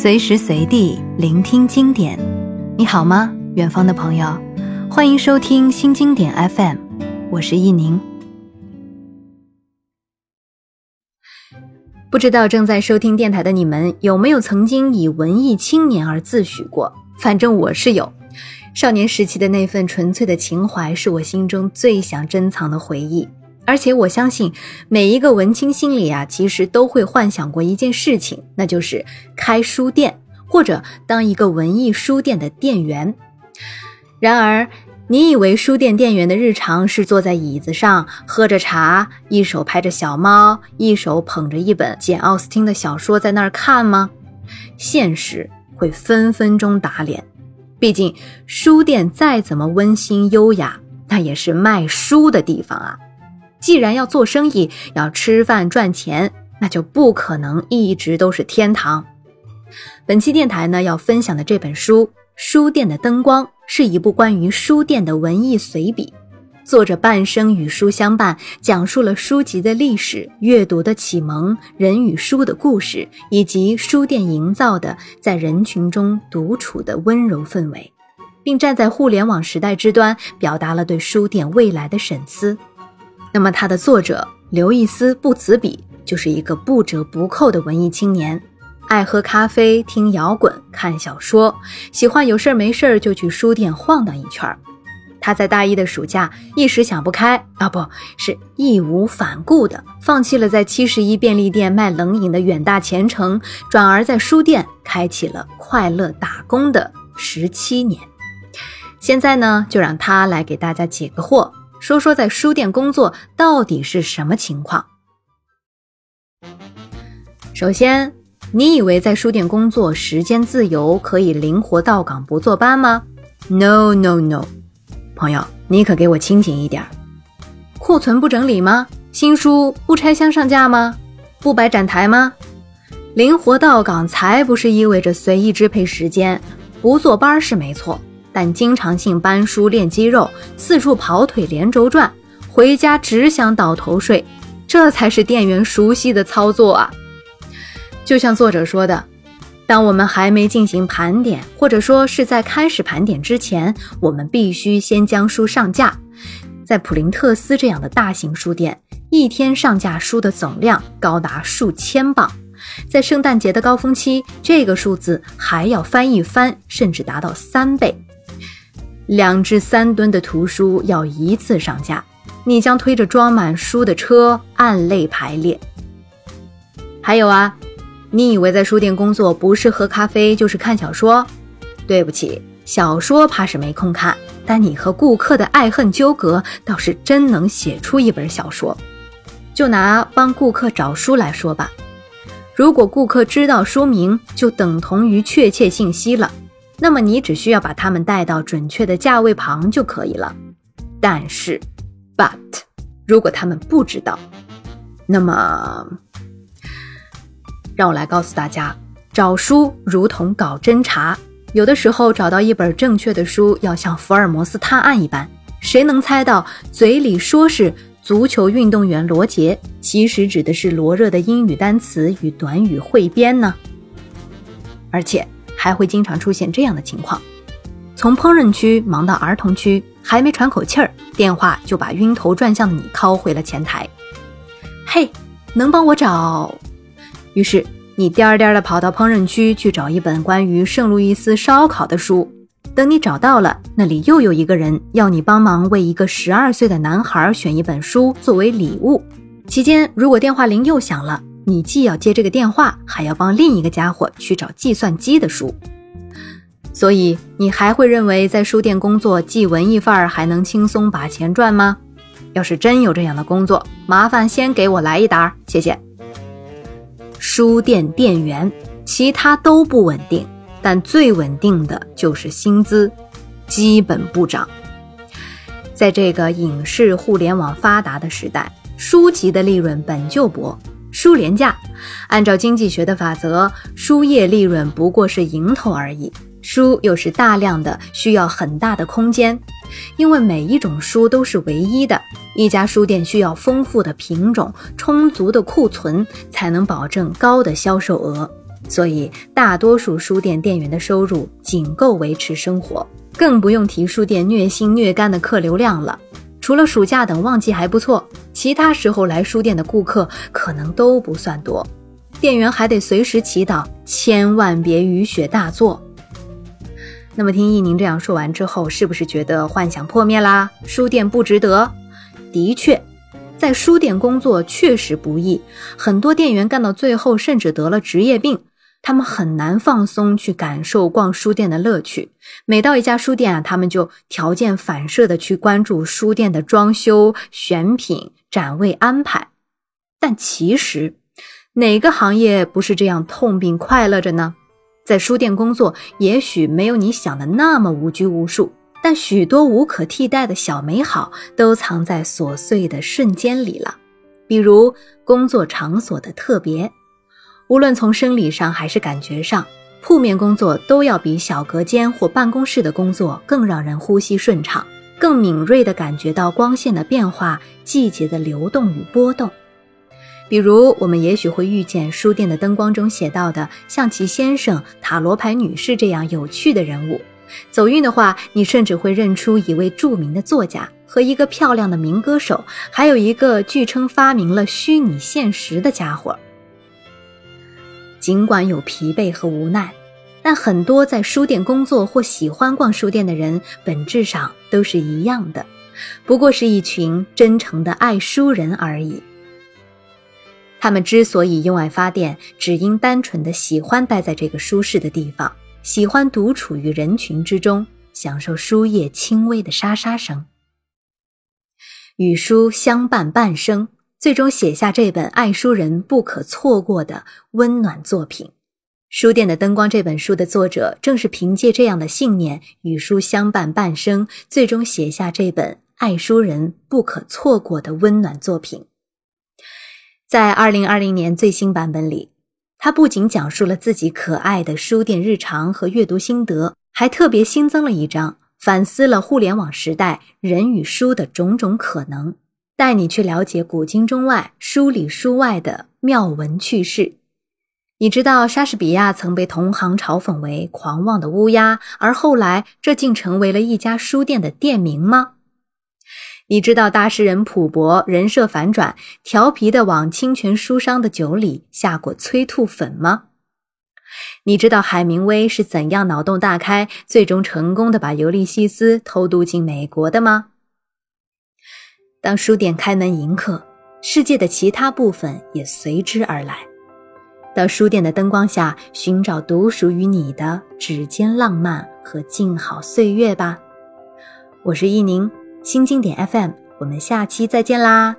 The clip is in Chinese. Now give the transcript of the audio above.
随时随地聆听经典。你好吗，远方的朋友？欢迎收听新经典 FM，我是易宁。不知道正在收听电台的你们有没有曾经以文艺青年而自诩过？反正我是有。少年时期的那份纯粹的情怀，是我心中最想珍藏的回忆。而且我相信，每一个文青心里啊，其实都会幻想过一件事情，那就是开书店，或者当一个文艺书店的店员。然而，你以为书店店员的日常是坐在椅子上喝着茶，一手拍着小猫，一手捧着一本简·奥斯汀的小说在那儿看吗？现实会分分钟打脸。毕竟，书店再怎么温馨优雅，那也是卖书的地方啊。既然要做生意，要吃饭赚钱，那就不可能一直都是天堂。本期电台呢要分享的这本书《书店的灯光》是一部关于书店的文艺随笔，作者半生与书相伴，讲述了书籍的历史、阅读的启蒙、人与书的故事，以及书店营造的在人群中独处的温柔氛围，并站在互联网时代之端，表达了对书店未来的审思。那么，他的作者刘易斯·布茨比就是一个不折不扣的文艺青年，爱喝咖啡、听摇滚、看小说，喜欢有事儿没事儿就去书店晃荡一圈儿。他在大一的暑假一时想不开啊，不是义无反顾的放弃了在七十一便利店卖冷饮的远大前程，转而在书店开启了快乐打工的十七年。现在呢，就让他来给大家解个惑。说说在书店工作到底是什么情况？首先，你以为在书店工作时间自由，可以灵活到岗不坐班吗？No No No，朋友，你可给我清醒一点。库存不整理吗？新书不拆箱上架吗？不摆展台吗？灵活到岗才不是意味着随意支配时间，不坐班是没错。但经常性搬书练肌肉，四处跑腿连轴转，回家只想倒头睡，这才是店员熟悉的操作啊！就像作者说的，当我们还没进行盘点，或者说是在开始盘点之前，我们必须先将书上架。在普林特斯这样的大型书店，一天上架书的总量高达数千磅，在圣诞节的高峰期，这个数字还要翻一番，甚至达到三倍。两至三吨的图书要一次上架，你将推着装满书的车按类排列。还有啊，你以为在书店工作不是喝咖啡就是看小说？对不起，小说怕是没空看，但你和顾客的爱恨纠葛倒是真能写出一本小说。就拿帮顾客找书来说吧，如果顾客知道书名，就等同于确切信息了。那么你只需要把它们带到准确的价位旁就可以了。但是，but，如果他们不知道，那么，让我来告诉大家，找书如同搞侦查，有的时候找到一本正确的书，要像福尔摩斯探案一般。谁能猜到嘴里说是足球运动员罗杰，其实指的是罗热的英语单词与短语汇编呢？而且。还会经常出现这样的情况：从烹饪区忙到儿童区，还没喘口气儿，电话就把晕头转向的你拷回了前台。嘿，能帮我找？于是你颠颠的跑到烹饪区去找一本关于圣路易斯烧烤的书。等你找到了，那里又有一个人要你帮忙为一个十二岁的男孩选一本书作为礼物。期间，如果电话铃又响了。你既要接这个电话，还要帮另一个家伙去找计算机的书，所以你还会认为在书店工作既文艺范儿，还能轻松把钱赚吗？要是真有这样的工作，麻烦先给我来一打，谢谢。书店店员，其他都不稳定，但最稳定的就是薪资，基本不涨。在这个影视互联网发达的时代，书籍的利润本就薄。书廉价，按照经济学的法则，书业利润不过是蝇头而已。书又是大量的，需要很大的空间，因为每一种书都是唯一的。一家书店需要丰富的品种、充足的库存，才能保证高的销售额。所以大多数书店店员的收入仅够维持生活，更不用提书店虐心虐肝的客流量了。除了暑假等旺季还不错，其他时候来书店的顾客可能都不算多。店员还得随时祈祷，千万别雨雪大作。那么听易宁这样说完之后，是不是觉得幻想破灭啦？书店不值得？的确，在书店工作确实不易，很多店员干到最后甚至得了职业病。他们很难放松去感受逛书店的乐趣。每到一家书店啊，他们就条件反射的去关注书店的装修、选品、展位安排。但其实，哪个行业不是这样痛并快乐着呢？在书店工作，也许没有你想的那么无拘无束，但许多无可替代的小美好都藏在琐碎的瞬间里了。比如工作场所的特别。无论从生理上还是感觉上，铺面工作都要比小隔间或办公室的工作更让人呼吸顺畅，更敏锐地感觉到光线的变化、季节的流动与波动。比如，我们也许会遇见书店的灯光中写到的象棋先生、塔罗牌女士这样有趣的人物。走运的话，你甚至会认出一位著名的作家和一个漂亮的民歌手，还有一个据称发明了虚拟现实的家伙。尽管有疲惫和无奈，但很多在书店工作或喜欢逛书店的人，本质上都是一样的，不过是一群真诚的爱书人而已。他们之所以用爱发电，只因单纯的喜欢待在这个舒适的地方，喜欢独处于人群之中，享受书页轻微的沙沙声，与书相伴半生。最终写下这本爱书人不可错过的温暖作品，《书店的灯光》这本书的作者正是凭借这样的信念，与书相伴半生，最终写下这本爱书人不可错过的温暖作品。在二零二零年最新版本里，他不仅讲述了自己可爱的书店日常和阅读心得，还特别新增了一章，反思了互联网时代人与书的种种可能。带你去了解古今中外、书里书外的妙文趣事。你知道莎士比亚曾被同行嘲讽为狂妄的乌鸦，而后来这竟成为了一家书店的店名吗？你知道大诗人普伯人设反转，调皮的往清泉书商的酒里下过催吐粉吗？你知道海明威是怎样脑洞大开，最终成功的把《尤利西斯》偷渡进美国的吗？当书店开门迎客，世界的其他部分也随之而来。到书店的灯光下，寻找独属于你的指尖浪漫和静好岁月吧。我是易宁，新经典 FM，我们下期再见啦。